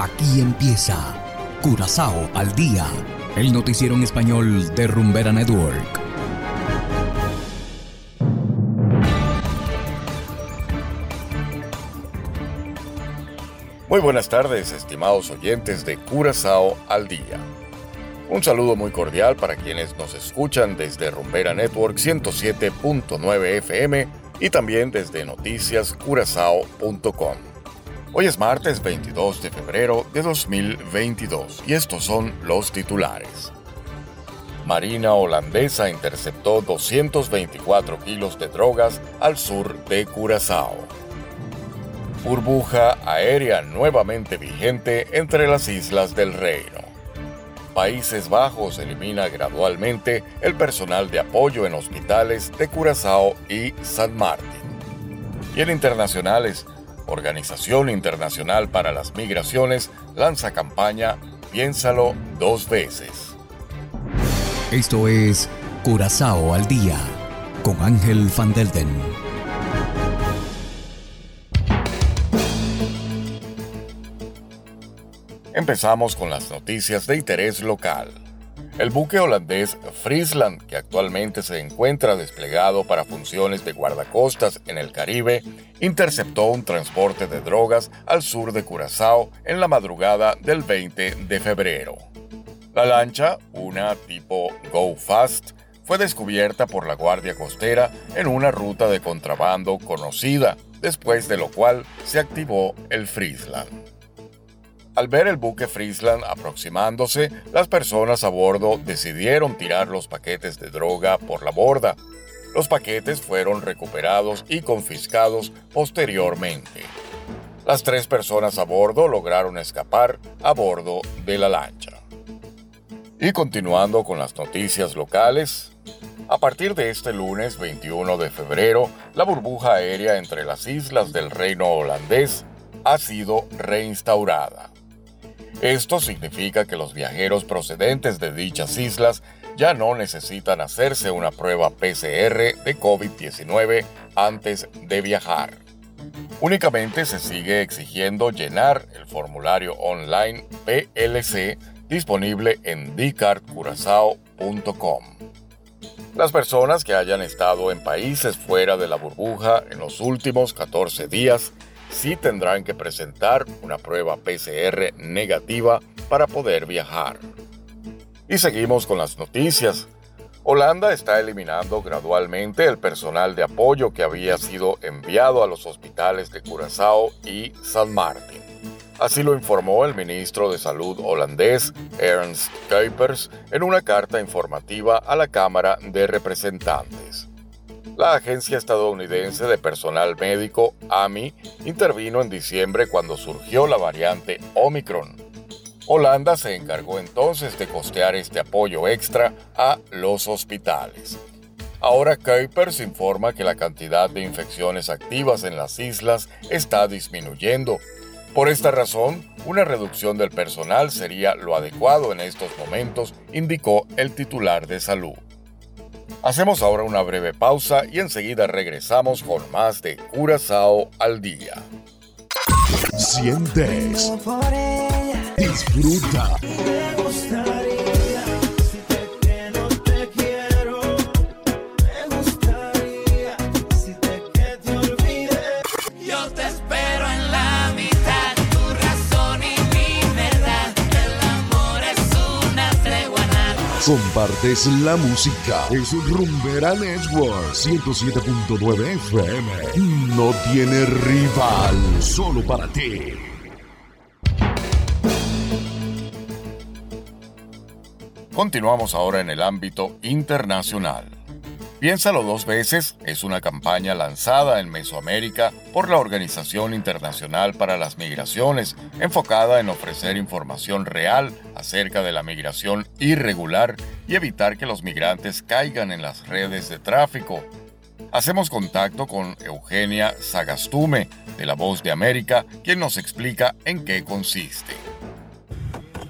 Aquí empieza Curazao al día, el noticiero en español de Rumbera Network. Muy buenas tardes, estimados oyentes de Curazao al día. Un saludo muy cordial para quienes nos escuchan desde Rumbera Network 107.9 FM y también desde noticiascurazao.com. Hoy es martes 22 de febrero de 2022 y estos son los titulares. Marina holandesa interceptó 224 kilos de drogas al sur de Curazao. Burbuja aérea nuevamente vigente entre las islas del Reino. Países Bajos elimina gradualmente el personal de apoyo en hospitales de Curazao y San Martín. Y en internacionales, Organización Internacional para las Migraciones lanza campaña Piénsalo dos veces. Esto es Curazao al Día con Ángel Van Delden. Empezamos con las noticias de interés local. El buque holandés Friesland, que actualmente se encuentra desplegado para funciones de guardacostas en el Caribe, interceptó un transporte de drogas al sur de Curazao en la madrugada del 20 de febrero. La lancha, una tipo Go Fast, fue descubierta por la Guardia Costera en una ruta de contrabando conocida, después de lo cual se activó el Friesland. Al ver el buque Friesland aproximándose, las personas a bordo decidieron tirar los paquetes de droga por la borda. Los paquetes fueron recuperados y confiscados posteriormente. Las tres personas a bordo lograron escapar a bordo de la lancha. Y continuando con las noticias locales, a partir de este lunes 21 de febrero, la burbuja aérea entre las islas del reino holandés ha sido reinstaurada. Esto significa que los viajeros procedentes de dichas islas ya no necesitan hacerse una prueba PCR de COVID-19 antes de viajar. Únicamente se sigue exigiendo llenar el formulario online PLC disponible en dcardcurazao.com. Las personas que hayan estado en países fuera de la burbuja en los últimos 14 días sí tendrán que presentar una prueba PCR negativa para poder viajar. Y seguimos con las noticias. Holanda está eliminando gradualmente el personal de apoyo que había sido enviado a los hospitales de Curazao y San Martín. Así lo informó el ministro de Salud holandés Ernst Kuipers en una carta informativa a la Cámara de Representantes. La Agencia Estadounidense de Personal Médico, AMI, intervino en diciembre cuando surgió la variante Omicron. Holanda se encargó entonces de costear este apoyo extra a los hospitales. Ahora Kuipers informa que la cantidad de infecciones activas en las islas está disminuyendo. Por esta razón, una reducción del personal sería lo adecuado en estos momentos, indicó el titular de salud. Hacemos ahora una breve pausa y enseguida regresamos con más de Curazao al día. Sientes, disfruta. Compartes la música. Es Rumbera Network 107.9 FM. No tiene rival, solo para ti. Continuamos ahora en el ámbito internacional. Piénsalo dos veces es una campaña lanzada en Mesoamérica por la Organización Internacional para las Migraciones, enfocada en ofrecer información real acerca de la migración irregular y evitar que los migrantes caigan en las redes de tráfico. Hacemos contacto con Eugenia Sagastume, de La Voz de América, quien nos explica en qué consiste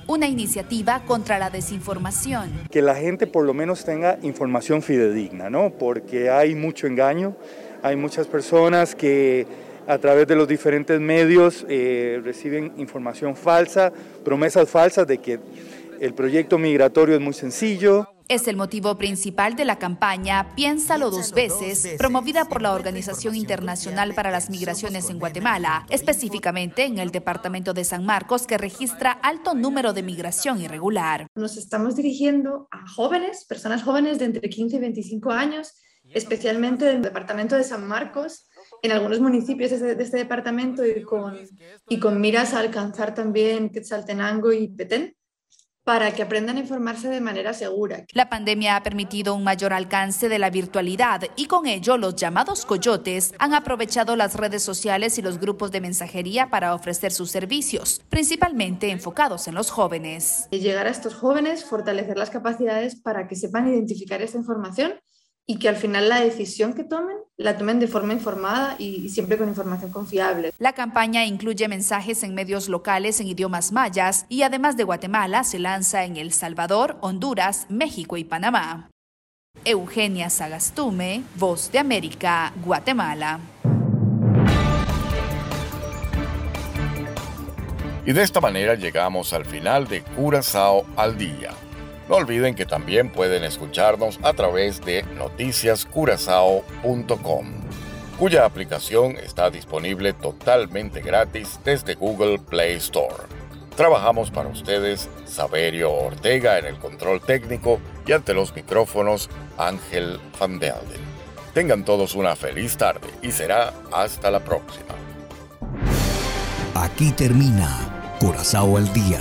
una iniciativa contra la desinformación. Que la gente por lo menos tenga información fidedigna, ¿no? Porque hay mucho engaño, hay muchas personas que a través de los diferentes medios eh, reciben información falsa, promesas falsas de que el proyecto migratorio es muy sencillo. Es el motivo principal de la campaña Piénsalo dos veces, promovida por la Organización Internacional para las Migraciones en Guatemala, específicamente en el departamento de San Marcos, que registra alto número de migración irregular. Nos estamos dirigiendo a jóvenes, personas jóvenes de entre 15 y 25 años, especialmente del departamento de San Marcos, en algunos municipios de este, departamento y con, y con miras a alcanzar también Quetzaltenango y Petén para que aprendan a informarse de manera segura. La pandemia ha permitido un mayor alcance de la virtualidad y con ello los llamados coyotes han aprovechado las redes sociales y los grupos de mensajería para ofrecer sus servicios, principalmente enfocados en los jóvenes. Llegar a estos jóvenes, fortalecer las capacidades para que sepan identificar esta información y que al final la decisión que tomen la tomen de forma informada y siempre con información confiable. La campaña incluye mensajes en medios locales en idiomas mayas y además de Guatemala se lanza en El Salvador, Honduras, México y Panamá. Eugenia Sagastume, Voz de América, Guatemala. Y de esta manera llegamos al final de Curazao al Día no olviden que también pueden escucharnos a través de noticiascurazao.com, cuya aplicación está disponible totalmente gratis desde Google Play Store. Trabajamos para ustedes Saberio Ortega en el control técnico y ante los micrófonos Ángel Van Delden. Tengan todos una feliz tarde y será hasta la próxima. Aquí termina Curazao al Día